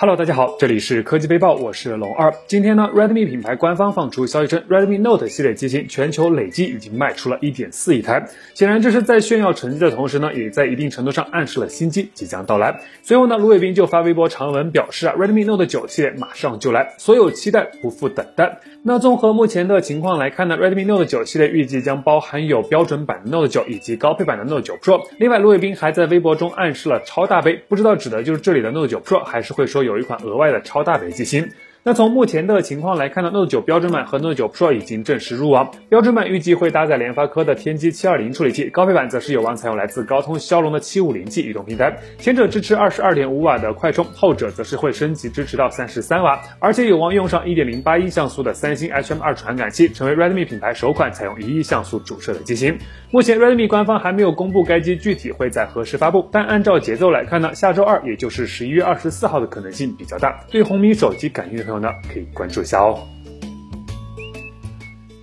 Hello，大家好，这里是科技背报，我是龙二。今天呢，Redmi 品牌官方放出消息称，Redmi Note 系列机型全球累计已经卖出了1.4亿台。显然，这是在炫耀成绩的同时呢，也在一定程度上暗示了新机即将到来。随后呢，卢伟斌就发微博长文表示啊，Redmi Note 9系列马上就来，所有期待不负等待。那综合目前的情况来看呢，Redmi Note 9系列预计将包含有标准版的 Note 9以及高配版的 Note 9 Pro。另外，卢伟斌还在微博中暗示了超大杯，不知道指的就是这里的 Note 9 Pro，还是会说有。有一款额外的超大北极星。那从目前的情况来看呢，Note 9标准版和 Note 9 Pro 已经正式入网。标准版预计会搭载联发科的天玑七二零处理器，高配版则是有望采用来自高通骁龙的七五零 G 移动平台。前者支持二十二点五瓦的快充，后者则是会升级支持到三十三瓦，而且有望用上一点零八亿像素的三星 HM2 传感器，成为 Redmi 品牌首款采用一亿像素主摄的机型。目前 Redmi 官方还没有公布该机具体会在何时发布，但按照节奏来看呢，下周二也就是十一月二十四号的可能性比较大。对红米手机感兴趣的朋友呢，可以关。注一下哦。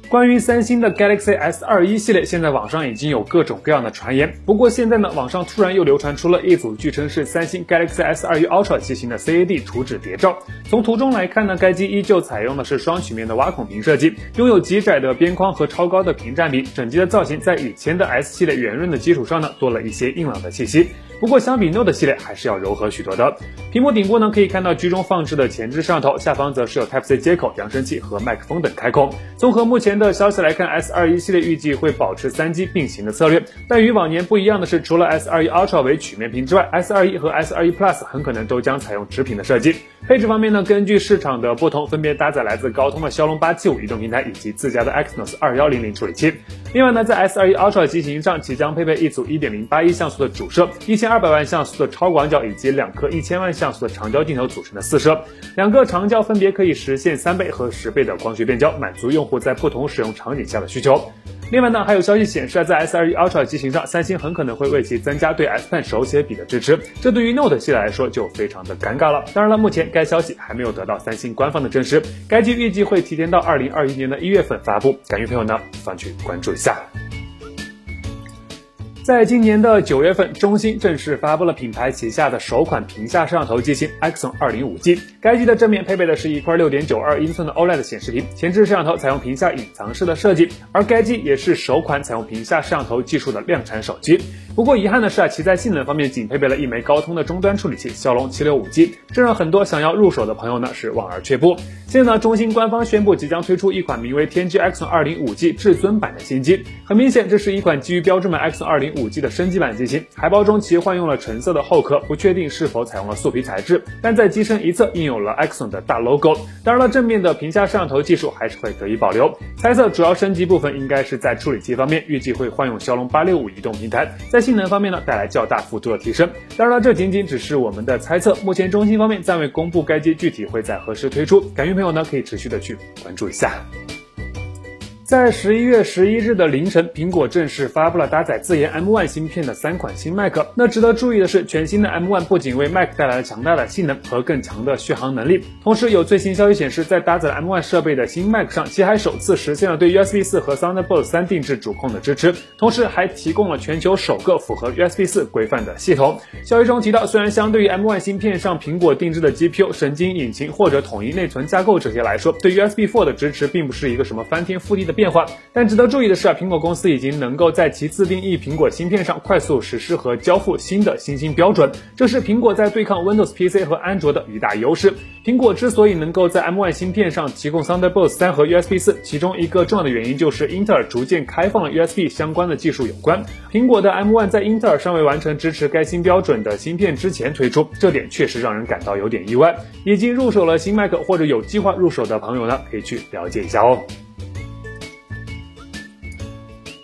关于三星的 Galaxy S 二一系列，现在网上已经有各种各样的传言。不过现在呢，网上突然又流传出了一组据称是三星 Galaxy S 二一 Ultra 机型的 CAD 图纸谍照。从图中来看呢，该机依旧采用的是双曲面的挖孔屏设计，拥有极窄的边框和超高的屏占比。整机的造型在以前的 S 系列圆润的基础上呢，多了一些硬朗的气息。不过相比 Note 系列还是要柔和许多的。屏幕顶部呢可以看到居中放置的前置摄像头，下方则是有 Type C 接口、扬声器和麦克风等开孔。综合目前的消息来看，S 二一系列预计会保持三机并行的策略。但与往年不一样的是，除了 S 二一 Ultra 为曲面屏之外，S 二一和 S 二一 Plus 很可能都将采用直屏的设计。配置方面呢，根据市场的不同，分别搭载来自高通的骁龙八七五移动平台以及自家的 Exynos 二幺零零处理器。另外呢，在 S 二一 Ultra 机型上，即将配备一组一点零八亿像素的主摄，一千二百万像素的超广角以及两颗一千万像素的长焦镜头组成的四摄，两个长焦分别可以实现三倍和十倍的光学变焦，满足用户在不同使用场景下的需求。另外呢，还有消息显示，在 S 二一 Ultra 机型上，三星很可能会为其增加对 S Pen 手写笔的支持，这对于 Note 系列来说就非常的尴尬了。当然了，目前该消息还没有得到三星官方的证实，该机预计会提前到二零二一年的一月份发布，感兴趣朋友呢不妨去关注一下。在今年的九月份，中兴正式发布了品牌旗下的首款屏下摄像头机型 Axon 20 5G。该机的正面配备的是一块6.92英寸的 OLED 显示屏，前置摄像头采用屏下隐藏式的设计，而该机也是首款采用屏下摄像头技术的量产手机。不过遗憾的是啊，其在性能方面仅配备了一枚高通的终端处理器骁龙七六五 G，这让很多想要入手的朋友呢是望而却步。现在呢，中兴官方宣布即将推出一款名为天玑 Axon 二零五 G 至尊版的新机，很明显这是一款基于标准版 Axon 二零五 G 的升级版机型。海报中其换用了橙色的后壳，不确定是否采用了素皮材质，但在机身一侧印有了 XON 的大 logo。当然了，正面的屏下摄像头技术还是会得以保留。猜测主要升级部分应该是在处理器方面，预计会换用骁龙八六五移动平台，在性能方面呢带来较大幅度的提升。当然了，这仅仅只是我们的猜测。目前中兴方面暂未公布该机具体会在何时推出，感兴趣朋友呢可以持续的去关注一下。在十一月十一日的凌晨，苹果正式发布了搭载自研 M1 芯片的三款新 Mac。那值得注意的是，全新的 M1 不仅为 Mac 带来了强大的性能和更强的续航能力，同时有最新消息显示，在搭载 M1 设备的新 Mac 上，其还首次实现了对 USB 四和 Thunderbolt 三定制主控的支持，同时还提供了全球首个符合 USB 四规范的系统。消息中提到，虽然相对于 M1 芯片上苹果定制的 GPU、神经引擎或者统一内存架构这些来说，对 USB 4的支持并不是一个什么翻天覆地的。变化，但值得注意的是啊，苹果公司已经能够在其自定义苹果芯片上快速实施和交付新的新兴标准，这是苹果在对抗 Windows PC 和安卓的一大优势。苹果之所以能够在 M1 芯片上提供 Thunderbolt 三和 USB 四，其中一个重要的原因就是英特尔逐渐开放了 USB 相关的技术有关。苹果的 M1 在英特尔尚未完成支持该新标准的芯片之前推出，这点确实让人感到有点意外。已经入手了新 Mac 或者有计划入手的朋友呢，可以去了解一下哦。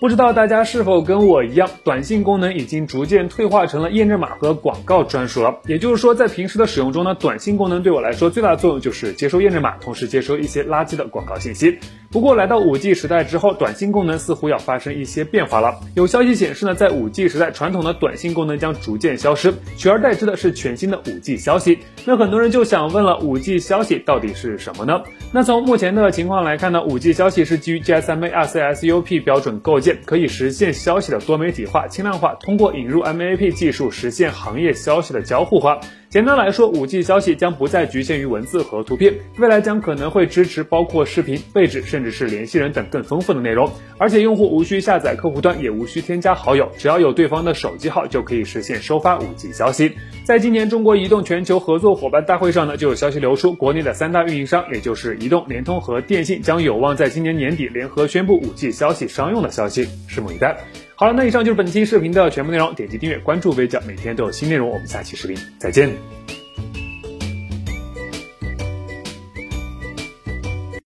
不知道大家是否跟我一样，短信功能已经逐渐退化成了验证码和广告专属了。也就是说，在平时的使用中呢，短信功能对我来说最大的作用就是接收验证码，同时接收一些垃圾的广告信息。不过来到五 G 时代之后，短信功能似乎要发生一些变化了。有消息显示呢，在五 G 时代，传统的短信功能将逐渐消失，取而代之的是全新的五 G 消息。那很多人就想问了，五 G 消息到底是什么呢？那从目前的情况来看呢，五 G 消息是基于 GSMA RCSUP 标准构建，可以实现消息的多媒体化、轻量化，通过引入 MAP 技术实现行业消息的交互化。简单来说，五 G 消息将不再局限于文字和图片，未来将可能会支持包括视频、位置，甚至是联系人等更丰富的内容。而且用户无需下载客户端，也无需添加好友，只要有对方的手机号就可以实现收发五 G 消息。在今年中国移动全球合作伙伴大会上呢，就有消息流出，国内的三大运营商，也就是移动、联通和电信，将有望在今年年底联合宣布 5G 消息商用的消息，拭目以待。好了，那以上就是本期视频的全部内容，点击订阅关注微讲，每天都有新内容。我们下期视频再见。